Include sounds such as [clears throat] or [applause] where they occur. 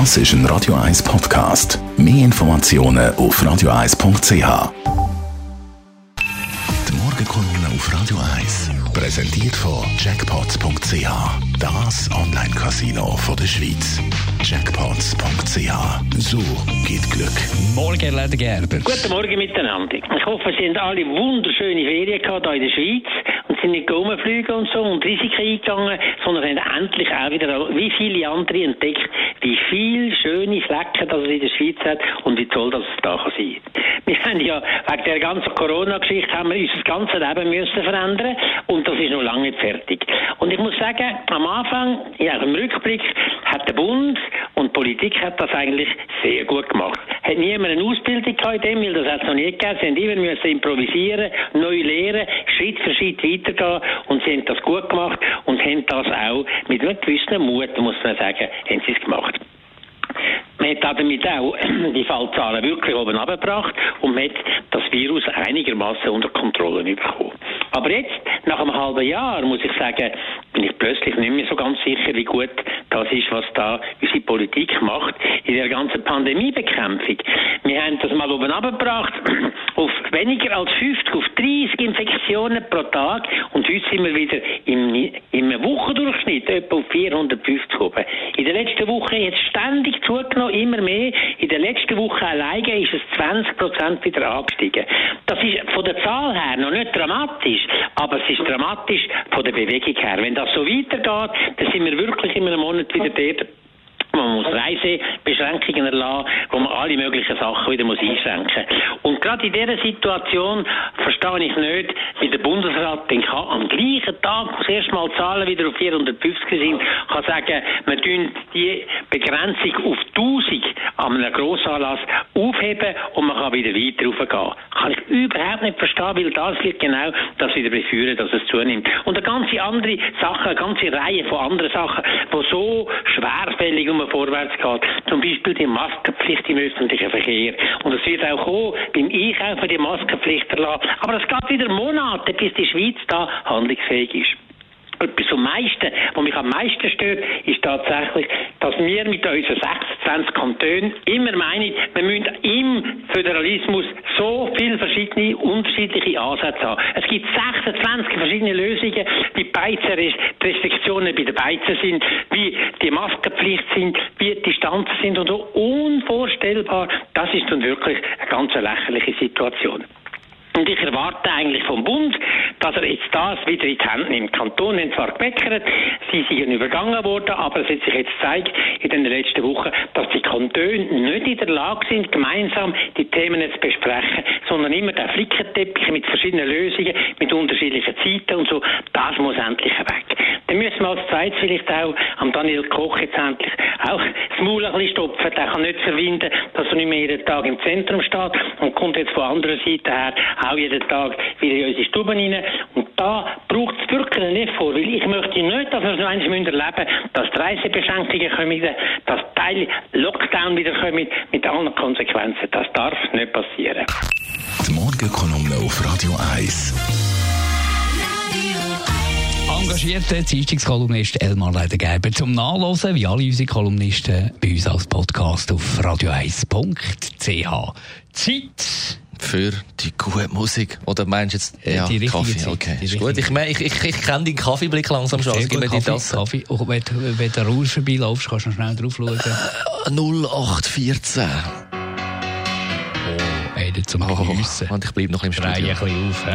Das ist ein Radio 1 Podcast. Mehr Informationen auf radio1.ch. Die Morgenkolumne auf Radio 1 präsentiert von Jackpots.ch. Das Online-Casino der Schweiz. Jackpots.ch. So geht Glück. Morgen, Leder Gerber. Guten Morgen miteinander. Ich hoffe, Sie haben alle wunderschöne Ferien gehabt hier in der Schweiz und sind nicht rumfliegen und so und Risiken eingegangen, sondern haben endlich auch wieder, wie viele andere, entdeckt, wie viele schöne Flecken das es in der Schweiz hat und wie toll das es da kann sein Wir haben ja, wegen der ganzen Corona-Geschichte, haben wir unser ganzes Leben müssen verändern und das ist noch lange nicht fertig. Und ich muss sagen, am Anfang, ja, im Rückblick, hat der Bund und die Politik hat das eigentlich sehr gut gemacht. Hat niemand eine Ausbildung in dem, weil das hat es noch nie gegeben. Sie haben immer müssen improvisieren, neu lernen, Schritt für Schritt weitergehen und sie haben das gut gemacht und haben das auch mit einem gewissen Mut, muss man sagen, haben sie es gemacht. Man hat damit auch [clears throat] die Fallzahlen wirklich oben abgebracht und man hat das Virus einigermaßen unter Kontrolle bekommen. Aber jetzt, nach einem halben Jahr, muss ich sagen, bin ich plötzlich nicht mehr so ganz sicher, wie gut das ist, was da unsere Politik macht in der ganzen Pandemiebekämpfung. Wir haben das mal oben abgebracht auf weniger als 50, auf 30 Infektionen pro Tag und heute sind wir wieder im, im Wochendurchschnitt etwa auf 450 oben. In der letzten Woche hat es ständig zugenommen, immer mehr. In der letzten Woche alleine ist es 20 Prozent wieder angestiegen. Das ist von der Zahl her noch nicht dramatisch, aber es ist dramatisch von der Bewegung her. Wenn das so weitergeht, dann sind wir wirklich in einem Monat wieder dort, man muss Reisebeschränkungen erlassen, wo man alle möglichen Sachen wieder muss einschränken muss. Und gerade in dieser Situation verstehe ich nicht, wie der Bundesrat den kann am gleichen Tag, wo das erste Mal Zahlen wieder auf 450 sind, kann sagen, wir tun die Begrenzung auf 1000 an einem Grossanlass aufheben und man kann wieder weiter raufgehen. Kann ich überhaupt nicht verstehen, weil das wird genau das wieder beführen, dass es zunimmt. Und eine ganze andere Sache, eine ganze Reihe von anderen Sachen, die so schwerfällig um vorwärts geht. Zum Beispiel die Maskenpflicht im öffentlichen Verkehr. Und es wird auch kommen, beim Einkaufen die Maskenpflicht erlassen. Aber es geht wieder Monate, bis die Schweiz da handlungsfähig ist etwas am meisten, was mich am meisten stört, ist tatsächlich, dass wir mit unseren 26 Kantonen immer meinen, wir müssen im Föderalismus so viele verschiedene, unterschiedliche Ansätze haben. Es gibt 26 verschiedene Lösungen, wie Beizer die Restriktionen bei den Beizen sind, wie die Maskenpflicht sind, wie die Distanzen sind und so unvorstellbar. Das ist dann wirklich eine ganz lächerliche Situation. Und ich erwarte eigentlich vom Bund, dass er jetzt das wieder in die Hand nimmt. Die Kantone haben zwar gemeckert, sie sind übergangen worden, aber es hat sich jetzt gezeigt in den letzten Wochen, dass die Kantone nicht in der Lage sind, gemeinsam die Themen zu besprechen, sondern immer der Flickenteppich mit verschiedenen Lösungen, mit unterschiedlichen Zeiten und so, das muss endlich weg. Dann müssen wir als Zeit vielleicht auch am Daniel Koch jetzt endlich auch das Maul ein bisschen stopfen. Der kann nicht verwinden, dass er nicht mehr jeden Tag im Zentrum steht und kommt jetzt von anderer Seite her auch jeden Tag wieder in unsere Stuben rein. Und da braucht es wirklich nicht vor, weil ich möchte nicht, dass wir so eins erleben müssen, dass die Reisebeschränkungen kommen, dass Teil Lockdown wieder kommen mit allen Konsequenzen. Das darf nicht passieren. Die Morgenkolumne auf Radio 1 engagierter Dienstagskolumnist Elmar Ledergerber zum Nachlesen, wie alle unsere Kolumnisten, bei uns als Podcast auf radio1.ch. Zeit für die gute Musik. Oder meinst du jetzt äh, ja, die Kaffee? Zeit, okay, die ist gut. Ich, mein, ich, ich, ich kenne deinen Kaffeeblick langsam schon. Sehr Gib mir Kaffee, die Tasse. Kaffee. Und wenn, wenn du Rausch vorbeilaufst, kannst du noch schnell drauf schauen. Äh, 0814. Oh, ey, zum Oh, Geniessen. und ich bleibe noch im Dreh ein Studio. bisschen auf. hä?